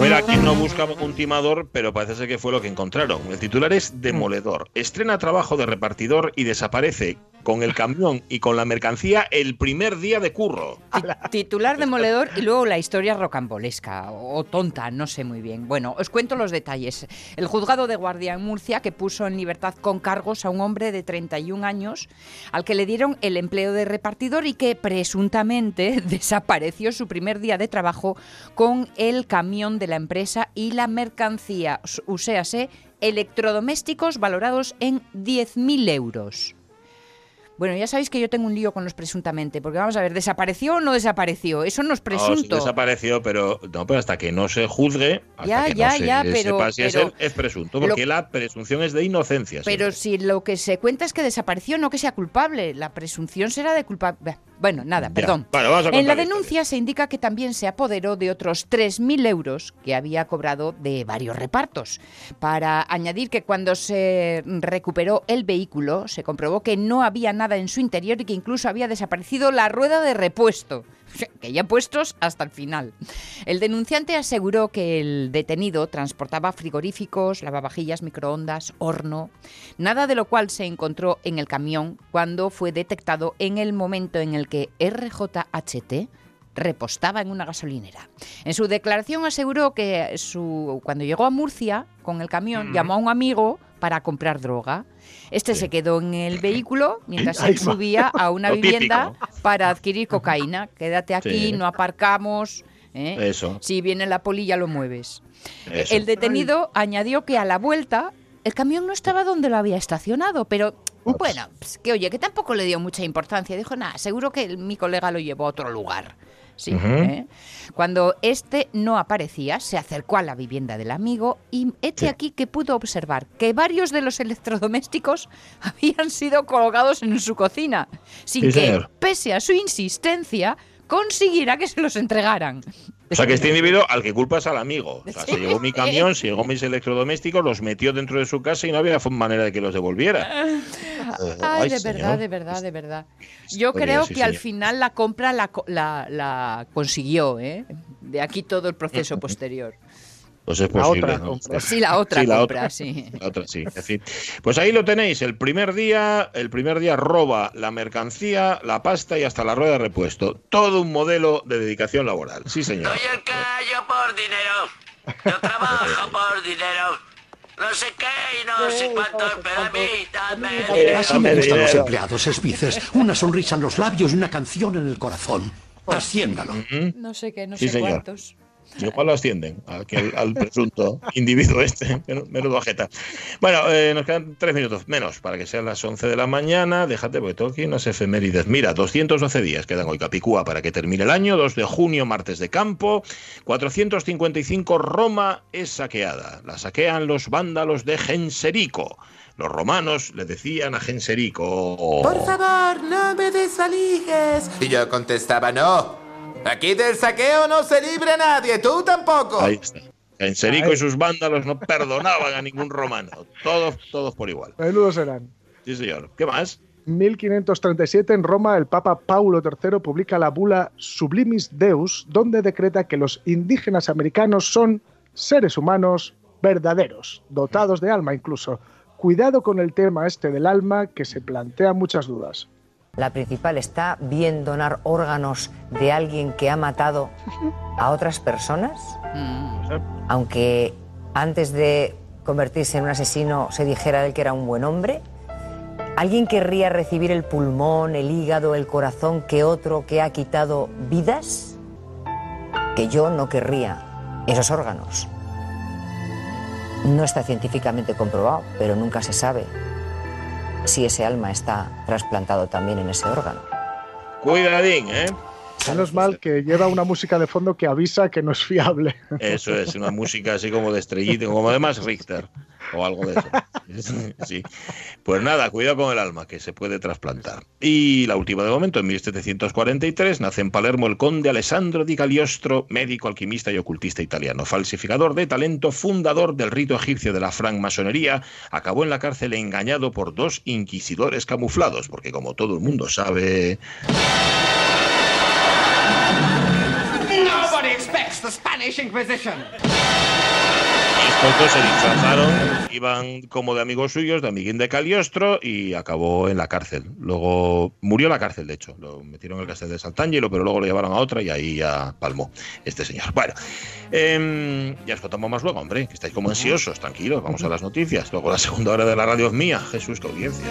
S1: Mira, aquí no busca un timador, pero parece ser que fue lo que encontraron. El titular es Demoledor. Estrena trabajo de repartidor y desaparece con el camión y con la mercancía el primer día de curro.
S2: Titular demoledor y luego la historia rocambolesca o tonta, no sé muy bien. Bueno, os cuento los detalles. El juzgado de guardia en Murcia que puso en libertad con cargos a un hombre de 31 años al que le dieron el empleo de repartidor y que presuntamente desapareció su primer día de trabajo con el camión de la empresa y la mercancía, uséase, electrodomésticos valorados en 10.000 euros. Bueno, ya sabéis que yo tengo un lío con los presuntamente, porque vamos a ver, ¿desapareció o no desapareció? Eso no es presunto.
S1: desapareció, pero no, pero hasta que no se juzgue, hasta
S2: ya,
S1: que
S2: ya,
S1: no se
S2: ya, pero,
S1: sepa si es, es, presunto, porque la presunción es de inocencia.
S2: Pero si lo que se cuenta es que desapareció, no que sea culpable, la presunción será de culpable. Bueno, nada, perdón. en la denuncia se indica que también se apoderó de otros 3.000 euros que había cobrado de varios repartos. Para añadir que cuando se recuperó el vehículo, se comprobó que no había nada en su interior y que incluso había desaparecido la rueda de repuesto que ya puestos hasta el final. El denunciante aseguró que el detenido transportaba frigoríficos, lavavajillas, microondas, horno, nada de lo cual se encontró en el camión cuando fue detectado en el momento en el que RJHT repostaba en una gasolinera. En su declaración aseguró que su, cuando llegó a Murcia con el camión llamó a un amigo para comprar droga este se quedó en el vehículo mientras él subía a una vivienda para adquirir cocaína. Quédate aquí, no aparcamos. ¿eh?
S1: Eso.
S2: Si viene la polilla lo mueves. El detenido añadió que a la vuelta el camión no estaba donde lo había estacionado, pero bueno, pues, que oye, que tampoco le dio mucha importancia. Dijo, nada, seguro que mi colega lo llevó a otro lugar. Sí, ¿eh? Cuando este no aparecía, se acercó a la vivienda del amigo y este aquí que pudo observar que varios de los electrodomésticos habían sido colocados en su cocina, sin que, pese a su insistencia, consiguiera que se los entregaran.
S1: O sea, que este individuo al que culpa es al amigo. O sea, se llevó mi camión, se llevó mis electrodomésticos, los metió dentro de su casa y no había manera de que los devolviera.
S2: Ay, de verdad, de verdad, de verdad. Yo creo que al final la compra la, la consiguió, ¿eh? De aquí todo el proceso posterior.
S1: Pues es posible.
S2: Sí, la otra compra, sí.
S1: La otra, sí. pues ahí lo tenéis. El primer día, el primer día roba la mercancía, la pasta y hasta la rueda de repuesto. Todo un modelo de dedicación laboral. Sí, señor.
S9: Soy el callo por dinero. Yo trabajo por dinero. No sé qué y no sé cuánto, pero a mí dame
S10: Así me gustan los empleados esbices. Una sonrisa en los labios y una canción en el corazón. Haciéndalo.
S2: No sé qué, no sé cuántos.
S1: Igual lo ascienden al, presunto individuo este, menudo ajeta. Bueno, eh, nos quedan tres minutos menos para que sean las 11 de la mañana. Déjate, porque tengo aquí unas efemérides. Mira, 212 días quedan hoy Capicúa para que termine el año. 2 de junio, martes de campo. 455, Roma es saqueada. La saquean los vándalos de Genserico. Los romanos le decían a Genserico...
S8: Por favor, no me desalijes. Y yo contestaba, no. Aquí del saqueo no se libre nadie, tú tampoco.
S1: Ahí está. Genserico y sus vándalos no perdonaban a ningún romano. Todos, todos por igual.
S3: Menudos eran.
S1: Sí, señor. ¿Qué más?
S3: 1537 en Roma el Papa Paulo III publica la bula Sublimis Deus, donde decreta que los indígenas americanos son seres humanos verdaderos, dotados de alma incluso, Cuidado con el tema este del alma que se plantea muchas dudas.
S11: La principal está bien donar órganos de alguien que ha matado a otras personas, mm. aunque antes de convertirse en un asesino se dijera de él que era un buen hombre. ¿Alguien querría recibir el pulmón, el hígado, el corazón que otro que ha quitado vidas? Que yo no querría esos órganos. No está científicamente comprobado, pero nunca se sabe si ese alma está trasplantado también en ese órgano.
S1: Cuidadín, ¿eh?
S3: Menos mal que lleva una música de fondo que avisa que no es fiable.
S1: Eso es, una música así como de estrellito, como además Richter o algo de eso. Sí. Pues nada, cuidado con el alma, que se puede trasplantar. Y la última de momento, en 1743, nace en Palermo el conde Alessandro di Cagliostro, médico, alquimista y ocultista italiano, falsificador de talento, fundador del rito egipcio de la francmasonería, acabó en la cárcel engañado por dos inquisidores camuflados, porque como todo el mundo sabe... Spanish Inquisition. Estos dos se disfrazaron, iban como de amigos suyos, de amiguín de Caliostro, y acabó en la cárcel. Luego murió en la cárcel, de hecho. Lo metieron en el cárcel de Sant'Angelo, pero luego lo llevaron a otra y ahí ya palmó este señor. Bueno, em, ya os contamos más luego, hombre, que estáis como ansiosos, tranquilos, vamos a las noticias. Luego la segunda hora de la radio es mía. Jesús, qué audiencia.